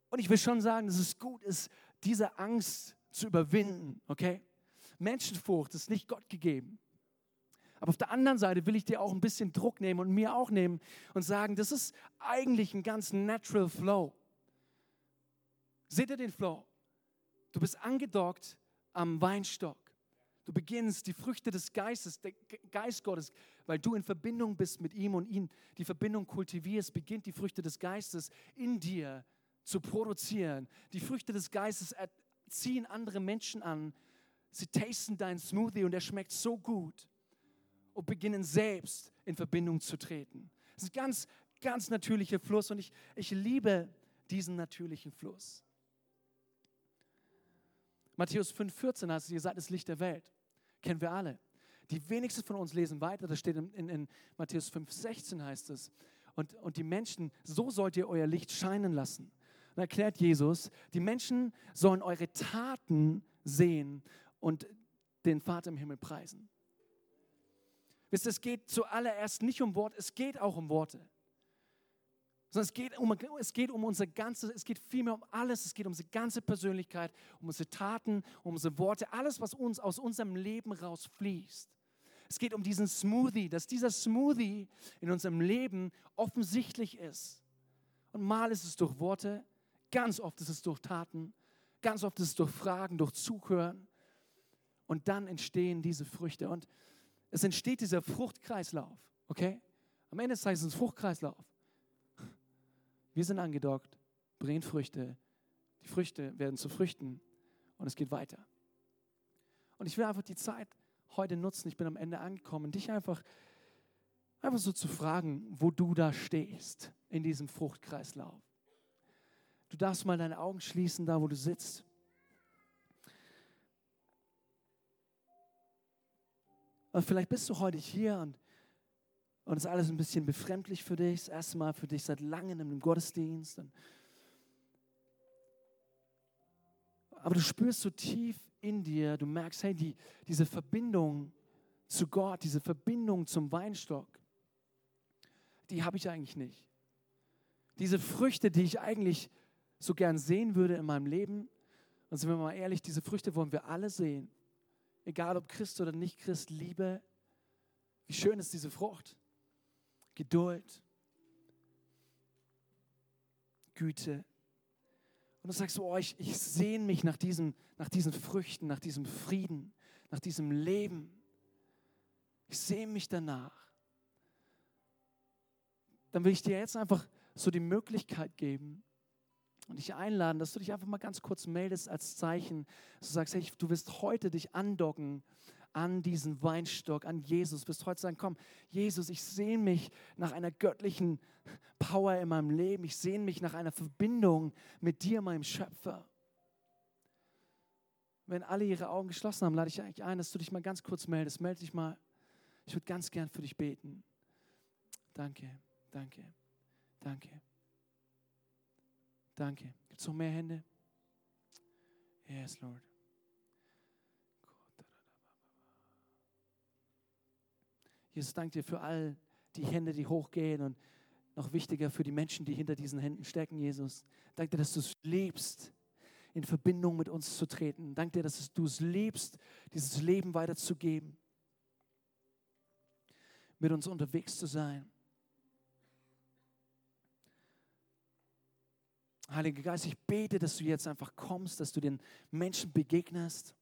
Und ich will schon sagen, dass es gut ist, diese Angst zu überwinden, okay? Menschenfurcht ist nicht Gott gegeben. Aber auf der anderen Seite will ich dir auch ein bisschen Druck nehmen und mir auch nehmen und sagen, das ist eigentlich ein ganz natural Flow. Seht ihr den Flow? Du bist angedockt am Weinstock. Du beginnst die Früchte des Geistes, der Geist Gottes, weil du in Verbindung bist mit ihm und ihn die Verbindung kultivierst, beginnt die Früchte des Geistes in dir zu produzieren. Die Früchte des Geistes ziehen andere Menschen an. Sie tasten deinen Smoothie und er schmeckt so gut und beginnen selbst in Verbindung zu treten. Das ist ein ganz, ganz natürlicher Fluss und ich, ich liebe diesen natürlichen Fluss. Matthäus 5,14 heißt es, ihr seid das Licht der Welt. Kennen wir alle. Die wenigsten von uns lesen weiter, das steht in, in, in Matthäus 5,16 heißt es. Und, und die Menschen, so sollt ihr euer Licht scheinen lassen. Und erklärt Jesus, die Menschen sollen eure Taten sehen und den Vater im Himmel preisen. Wisst ihr, es geht zuallererst nicht um Worte, es geht auch um Worte. Sondern es geht, um, es geht um unser ganzes, es geht vielmehr um alles, es geht um unsere ganze Persönlichkeit, um unsere Taten, um unsere Worte, alles, was uns aus unserem Leben rausfließt. Es geht um diesen Smoothie, dass dieser Smoothie in unserem Leben offensichtlich ist. Und mal ist es durch Worte, ganz oft ist es durch Taten, ganz oft ist es durch Fragen, durch Zuhören. Und dann entstehen diese Früchte. Und es entsteht dieser Fruchtkreislauf, okay? Am Ende des ist es ein Fruchtkreislauf. Wir sind angedockt, bringen Früchte, die Früchte werden zu Früchten und es geht weiter. Und ich will einfach die Zeit heute nutzen, ich bin am Ende angekommen, dich einfach, einfach so zu fragen, wo du da stehst in diesem Fruchtkreislauf. Du darfst mal deine Augen schließen, da wo du sitzt. Und vielleicht bist du heute hier und, und ist alles ein bisschen befremdlich für dich, das erste Mal für dich seit langem im Gottesdienst. Aber du spürst so tief in dir, du merkst, hey, die, diese Verbindung zu Gott, diese Verbindung zum Weinstock, die habe ich eigentlich nicht. Diese Früchte, die ich eigentlich so gern sehen würde in meinem Leben, und sind wir mal ehrlich, diese Früchte wollen wir alle sehen egal ob Christ oder nicht Christ, Liebe. Wie schön ist diese Frucht? Geduld, Güte. Und du sagst, oh, ich, ich sehne mich nach diesen, nach diesen Früchten, nach diesem Frieden, nach diesem Leben. Ich sehne mich danach. Dann will ich dir jetzt einfach so die Möglichkeit geben, und dich einladen, dass du dich einfach mal ganz kurz meldest als Zeichen, dass du sagst, hey, du wirst heute dich andocken an diesen Weinstock, an Jesus. Wirst heute sagen, komm, Jesus, ich sehne mich nach einer göttlichen Power in meinem Leben. Ich sehne mich nach einer Verbindung mit dir, meinem Schöpfer. Wenn alle ihre Augen geschlossen haben, lade ich eigentlich ein, dass du dich mal ganz kurz meldest. Melde dich mal. Ich würde ganz gern für dich beten. Danke, danke, danke. Danke. Gibt es noch mehr Hände? Yes, Lord. Jesus, danke dir für all die Hände, die hochgehen und noch wichtiger für die Menschen, die hinter diesen Händen stecken, Jesus. Danke dir, dass du es liebst, in Verbindung mit uns zu treten. Danke dir, dass du es liebst, dieses Leben weiterzugeben, mit uns unterwegs zu sein. Heiliger Geist, ich bete, dass du jetzt einfach kommst, dass du den Menschen begegnest.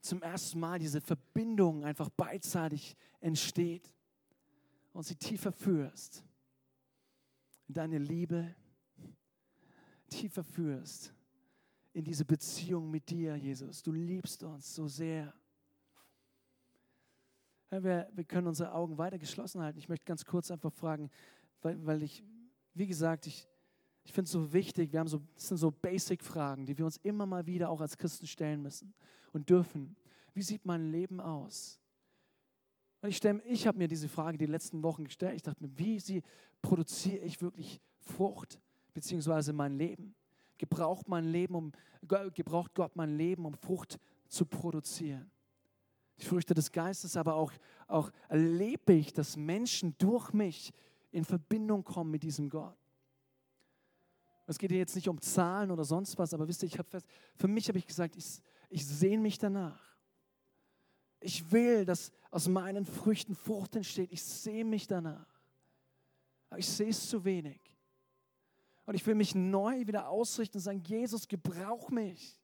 Zum ersten Mal diese Verbindung einfach beidseitig entsteht und sie tiefer führst in deine Liebe, tiefer führst in diese Beziehung mit dir, Jesus. Du liebst uns so sehr. Wir, wir können unsere Augen weiter geschlossen halten. Ich möchte ganz kurz einfach fragen, weil, weil ich, wie gesagt, ich, ich finde es so wichtig, wir haben so, das sind so Basic-Fragen, die wir uns immer mal wieder auch als Christen stellen müssen und dürfen. Wie sieht mein Leben aus? Und ich, ich habe mir diese Frage die letzten Wochen gestellt. Ich dachte mir, wie sie, produziere ich wirklich Frucht, beziehungsweise mein Leben? Gebraucht, mein Leben um, gebraucht Gott mein Leben, um Frucht zu produzieren? Die Früchte des Geistes, aber auch, auch erlebe ich, dass Menschen durch mich in Verbindung kommen mit diesem Gott. Es geht hier jetzt nicht um Zahlen oder sonst was, aber wisst ihr, ich habe fest, für mich habe ich gesagt, ich, ich sehne mich danach. Ich will, dass aus meinen Früchten Frucht entsteht. Ich sehe mich danach. Aber ich sehe es zu wenig. Und ich will mich neu wieder ausrichten und sagen, Jesus, gebrauch mich.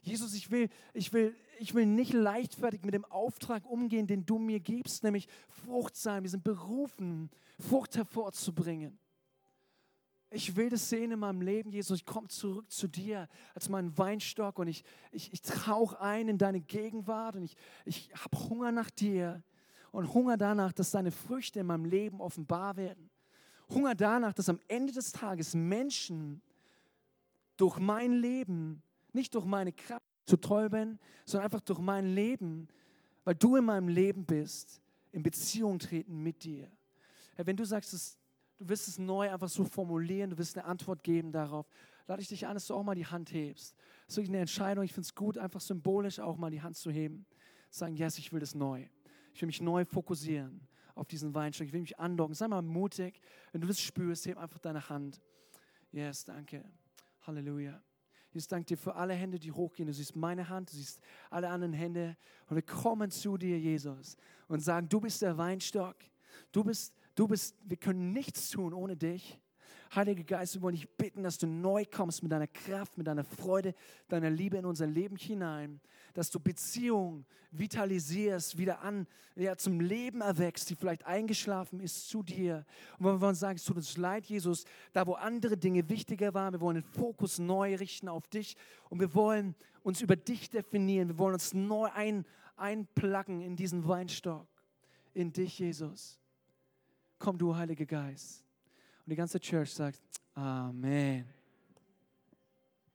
Jesus, ich will, ich, will, ich will nicht leichtfertig mit dem Auftrag umgehen, den du mir gibst, nämlich Frucht sein. Wir sind berufen, Frucht hervorzubringen. Ich will das sehen in meinem Leben, Jesus. Ich komme zurück zu dir als mein Weinstock und ich, ich, ich tauche ein in deine Gegenwart und ich, ich habe Hunger nach dir und Hunger danach, dass deine Früchte in meinem Leben offenbar werden. Hunger danach, dass am Ende des Tages Menschen durch mein Leben, nicht durch meine Kraft zu toll bin, sondern einfach durch mein Leben, weil du in meinem Leben bist, in Beziehung treten mit dir. Wenn du sagst, dass du wirst es neu einfach so formulieren, du wirst eine Antwort geben darauf. Lade ich dich an, dass du auch mal die Hand hebst. Das ist wirklich eine Entscheidung. Ich finde es gut, einfach symbolisch auch mal die Hand zu heben. Sagen, yes, ich will das neu. Ich will mich neu fokussieren auf diesen Weinstock. Ich will mich andocken. Sei mal mutig. Wenn du das spürst, heb einfach deine Hand. Yes, danke. Halleluja. Jesus, danke dir für alle Hände, die hochgehen. Du siehst meine Hand, du siehst alle anderen Hände. Und wir kommen zu dir, Jesus, und sagen, du bist der Weinstock. Du bist Du bist, wir können nichts tun ohne dich. Heiliger Geist, wir wollen dich bitten, dass du neu kommst mit deiner Kraft, mit deiner Freude, deiner Liebe in unser Leben hinein, dass du Beziehungen vitalisierst, wieder an, ja, zum Leben erwächst, die vielleicht eingeschlafen ist zu dir. Und wir wollen sagen, es tut uns leid, Jesus, da wo andere Dinge wichtiger waren, wir wollen den Fokus neu richten auf dich und wir wollen uns über dich definieren, wir wollen uns neu ein, einplacken in diesen Weinstock, in dich, Jesus. Komm, du Heiliger Geist. Und die ganze Church sagt, Amen.